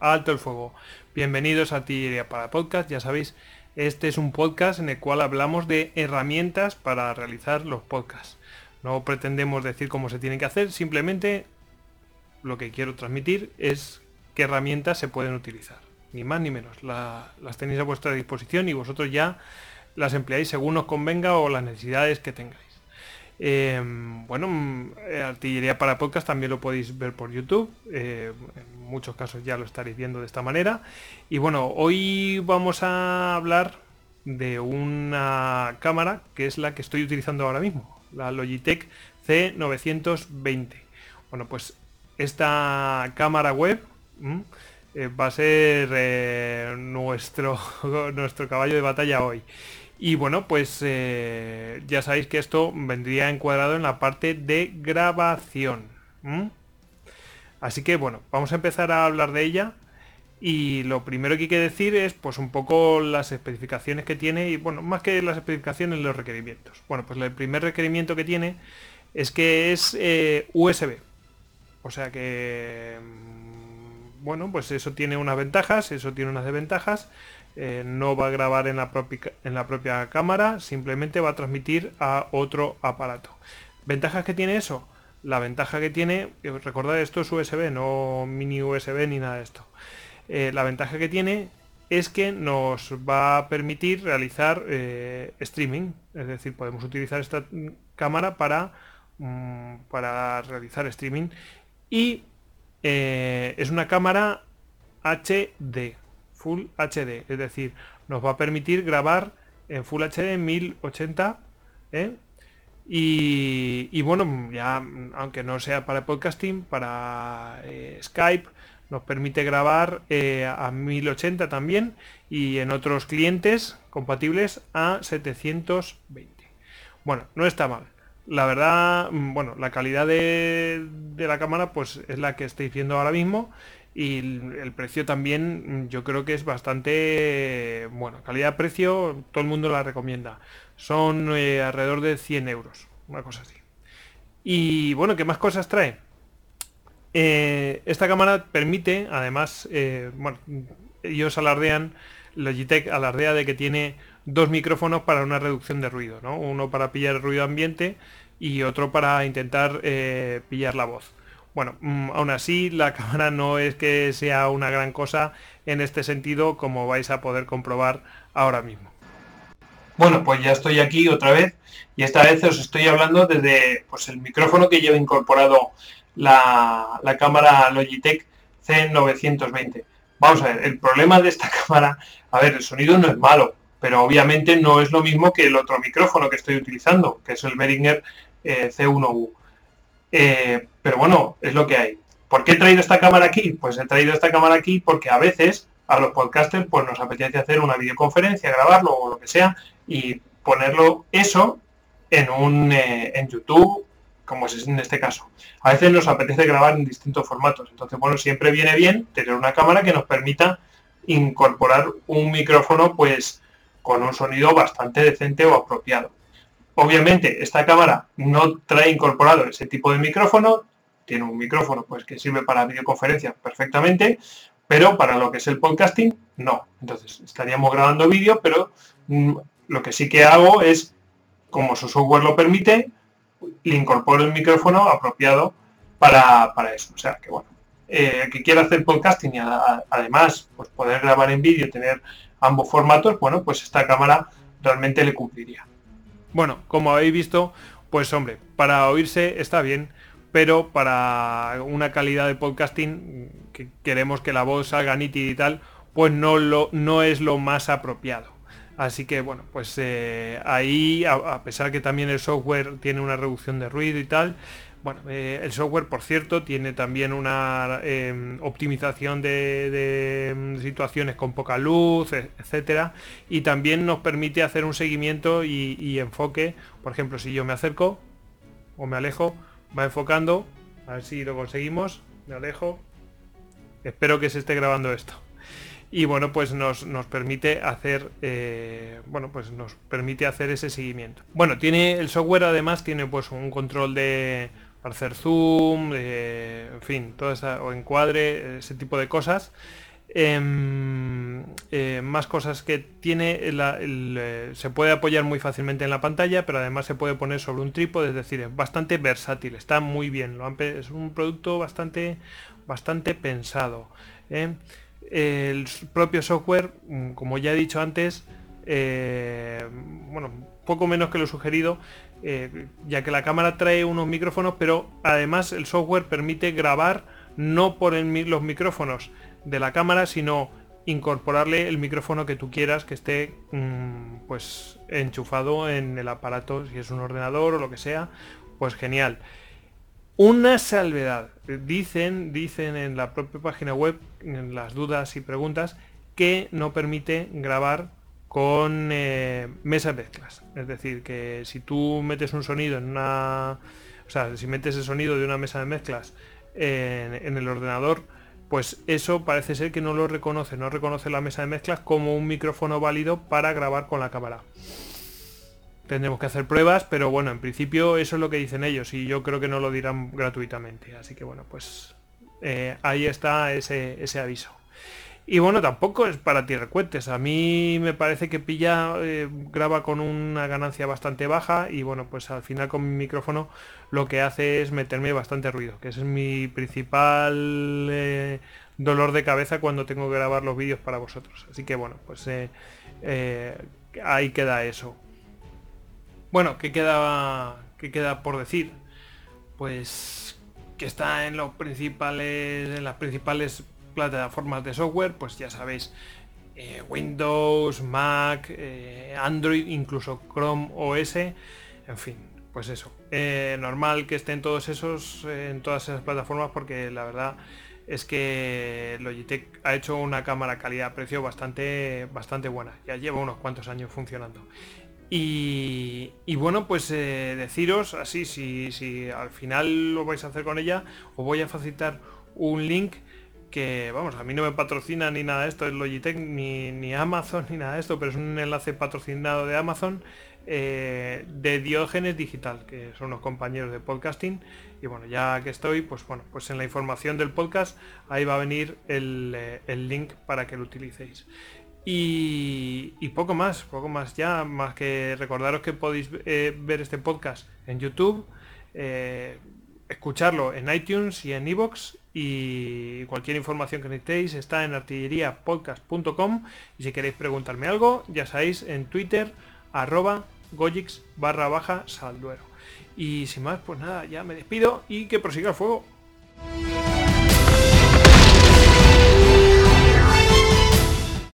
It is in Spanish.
alto el fuego. Bienvenidos a Artillería para Podcast, ya sabéis, este es un podcast en el cual hablamos de herramientas para realizar los podcasts. No pretendemos decir cómo se tiene que hacer, simplemente lo que quiero transmitir es qué herramientas se pueden utilizar. Ni más ni menos. las tenéis a vuestra disposición y vosotros ya las empleáis según os convenga o las necesidades que tengáis. Em, bueno, mm, eh, artillería para podcast también lo podéis ver por YouTube. Eh, muchos casos ya lo estaréis viendo de esta manera. Y bueno, hoy vamos a hablar de una cámara que es la que estoy utilizando ahora mismo, la Logitech C920. Bueno, pues esta cámara web eh, va a ser nuestro, nuestro caballo de batalla hoy. Y bueno, pues eh, ya sabéis que esto vendría encuadrado en la parte de grabación. Así que bueno, vamos a empezar a hablar de ella. Y lo primero que hay que decir es pues un poco las especificaciones que tiene y bueno, más que las especificaciones, los requerimientos. Bueno, pues el primer requerimiento que tiene es que es eh, USB. O sea que, mm, bueno, pues eso tiene unas ventajas, eso tiene unas desventajas. Eh, no va a grabar en la, en la propia cámara, simplemente va a transmitir a otro aparato. ¿Ventajas que tiene eso? La ventaja que tiene, eh, recordad esto es USB, no mini USB ni nada de esto. Eh, la ventaja que tiene es que nos va a permitir realizar streaming, es decir, podemos utilizar esta cámara para, mm, para realizar streaming y es una cámara HD, Full HD, es decir, nos va a permitir grabar en Full HD en 1080 ¿eh? Y, bueno, ya aunque no sea para podcasting, para eh, Skype, nos permite grabar eh, a 1080 también y en otros clientes compatibles a 720. Bueno, no está mal. La verdad, bueno, la calidad de, la cámara pues es la que estáis viendo ahora mismo y el, precio también yo creo que es bastante bueno calidad-precio todo el mundo la recomienda son eh, alrededor de 100 euros una cosa así y bueno qué más cosas trae eh, esta cámara permite además eh, bueno ellos alardean Logitech alardea de que tiene dos micrófonos para una reducción de ruido ¿no? uno para pillar el ruido ambiente y otro para intentar pillar la voz bueno, mm, aún así la cámara no es que sea una gran cosa en este sentido como vais a poder comprobar ahora mismo. Bueno, pues ya estoy aquí otra vez y esta vez os estoy hablando desde pues, el micrófono que lleva incorporado la, la cámara Logitech C920. Vamos a ver, el problema de esta cámara, a ver, el sonido no es malo, pero obviamente no es lo mismo que el otro micrófono que estoy utilizando, que es el Behringer eh, C1U. Eh, pero bueno, es lo que hay. ¿Por qué he traído esta cámara aquí? Pues he traído esta cámara aquí porque a veces a los podcasters pues nos apetece hacer una videoconferencia, grabarlo o lo que sea y ponerlo eso en un eh, en YouTube, como es en este caso. A veces nos apetece grabar en distintos formatos. Entonces, bueno, siempre viene bien tener una cámara que nos permita incorporar un micrófono pues con un sonido bastante decente o apropiado. Obviamente, esta cámara no trae incorporado ese tipo de micrófono, tiene un micrófono pues que sirve para videoconferencias perfectamente, pero para lo que es el podcasting, no. Entonces, estaríamos grabando vídeo, pero mm, lo que sí que hago es, como su software lo permite, le incorporo el micrófono apropiado para, eso. O sea que bueno, eh, que quiera hacer podcasting y además pues poder grabar en vídeo, tener ambos formatos, bueno, pues esta cámara realmente le cumpliría. Bueno, como habéis visto, pues hombre, para oírse está bien, pero para una calidad de podcasting que queremos que la voz salga nítida y tal, pues no, lo, no es lo más apropiado. Así que bueno, pues eh, ahí, a, pesar que también el software tiene una reducción de ruido y tal, bueno, eh, el software, por cierto, tiene también una em, optimización de, em, situaciones con poca luz, e, etcétera, y también nos permite hacer un seguimiento y, enfoque. Por ejemplo, si yo me acerco o me alejo, va enfocando. A ver si lo conseguimos. Me alejo. Espero que se esté grabando esto. Y bueno, pues nos, permite hacer, eh, bueno, pues nos permite hacer ese seguimiento. Bueno, tiene el software además tiene pues un control de hacer zoom, en fin, todo esa, o encuadre, ese tipo de cosas. Em, eh, más cosas que tiene, eh, se puede apoyar muy fácilmente en la pantalla, pero además se puede poner sobre un trípode, es decir, es bastante versátil, está muy bien, lo es un producto bastante, bastante pensado. ¿Eh? El propio software, mm, como ya he dicho antes, bueno, poco menos que lo sugerido, ya que la cámara trae unos micrófonos, pero además el software permite grabar no por los micrófonos, de la cámara, sino incorporarle el micrófono que tú quieras que esté mm, pues enchufado en el aparato, si es un ordenador o lo que sea, pues genial. Una salvedad, dicen, dicen en la propia página web, en las dudas y preguntas, que no permite grabar con eh, mesas mezclas. Es decir, que si tú metes un sonido en una... O sea, si metes el sonido de una mesa de mezclas en el ordenador, pues eso parece ser que no lo reconoce, no reconoce la mesa de mezclas como un micrófono válido para grabar con la cámara. Tendremos que hacer pruebas, pero bueno, en principio eso es lo que dicen ellos y yo creo que no lo dirán gratuitamente. Así que bueno, pues eh, ahí está ese, ese aviso. Y bueno, tampoco es para ti recuentes. A mí me parece que pilla, eh, graba con una ganancia bastante baja y bueno, pues al final con mi micrófono lo que hace es meterme bastante ruido, que ese es mi principal eh, dolor de cabeza cuando tengo que grabar los vídeos para vosotros. Así que bueno, pues ahí queda eso. Bueno, ¿qué queda, ¿qué queda por decir? Pues que está en los principales, en las principales plataformas de software, pues ya sabéis, eh, Windows, Mac, eh, Android, incluso Chrome OS, en fin, pues eso. Eh, normal que estén todos esos en todas esas plataformas porque la verdad es que Logitech ha hecho una cámara calidad-precio bastante, bastante buena. Ya lleva unos cuantos años funcionando. Y, bueno, pues deciros así, si, si al final lo vais a hacer con ella, os voy a facilitar un link que, vamos, a mí no me patrocina ni nada de esto, es Logitech, ni, ni Amazon, ni nada de esto, pero es un enlace patrocinado de Amazon eh, de Diógenes Digital, que son unos compañeros de podcasting. Y bueno, ya que estoy, pues bueno, pues en la información del podcast ahí va a venir el, eh, link para que lo utilicéis. Y, poco más, poco más. Ya, más que recordaros que podéis eh, ver este podcast en YouTube escucharlo en iTunes y en iBox y cualquier información que necesitéis está en artilleriapodcast.com y si queréis preguntarme algo ya sabéis en Twitter arroba gojix barra baja salduero y sin más pues nada ya me despido y que prosiga el fuego